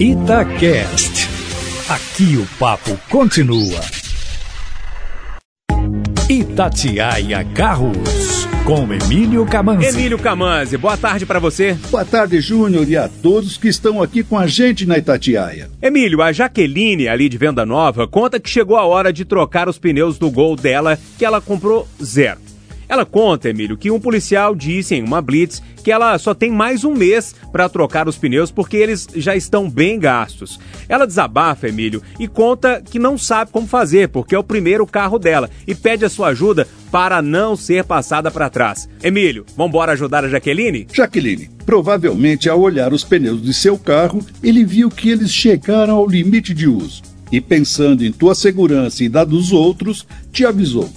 Itacast. Aqui o papo continua. Itatiaia Carros, com Emílio Camanzi. Emílio Camanzi, boa tarde para você. Boa tarde, Júnior, e a todos que estão aqui com a gente na Itatiaia. Emílio, a Jaqueline, ali de Venda Nova, conta que chegou a hora de trocar os pneus do Gol dela, que ela comprou zero. Ela conta, Emílio, que um policial disse em uma blitz que ela só tem mais um mês para trocar os pneus porque eles já estão bem gastos. Ela desabafa, Emílio, e conta que não sabe como fazer porque é o primeiro carro dela e pede a sua ajuda para não ser passada para trás. Emílio, vamos embora ajudar a Jaqueline? Jaqueline, provavelmente ao olhar os pneus de seu carro, ele viu que eles chegaram ao limite de uso e pensando em tua segurança e da dos outros, te avisou.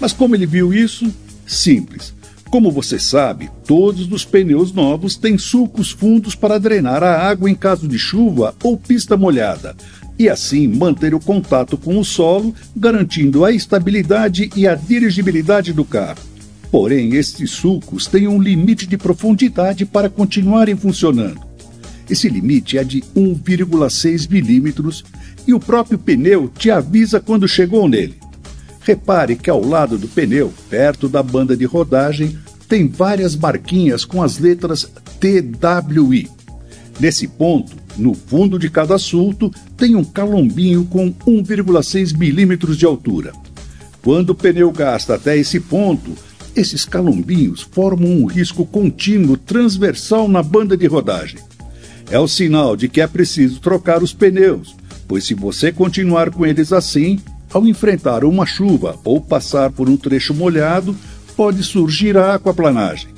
Mas como ele viu isso, Simples. Como você sabe, todos os pneus novos têm sulcos fundos para drenar a água em caso de chuva ou pista molhada, e assim manter o contato com o solo, garantindo a estabilidade e a dirigibilidade do carro. Porém, estes sulcos têm um limite de profundidade para continuarem funcionando. Esse limite é de 1,6 milímetros e o próprio pneu te avisa quando chegou nele. Repare que ao lado do pneu, perto da banda de rodagem, tem várias marquinhas com as letras TWI. Nesse ponto, no fundo de cada sulto, tem um calombinho com 1,6 milímetros de altura. Quando o pneu gasta até esse ponto, esses calombinhos formam um risco contínuo transversal na banda de rodagem. É o sinal de que é preciso trocar os pneus, pois se você continuar com eles assim, ao enfrentar uma chuva ou passar por um trecho molhado, pode surgir a aquaplanagem.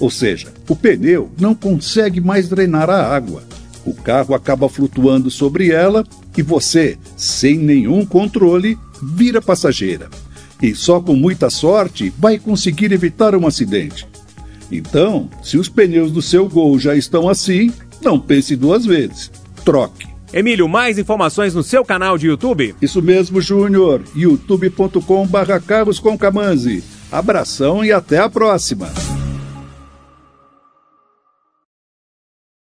Ou seja, o pneu não consegue mais drenar a água. O carro acaba flutuando sobre ela e você, sem nenhum controle, vira passageira. E só com muita sorte vai conseguir evitar um acidente. Então, se os pneus do seu Gol já estão assim, não pense duas vezes. Troque. Emílio, mais informações no seu canal de YouTube? Isso mesmo, Júnior. youtube.com barra Carlos com Abração e até a próxima.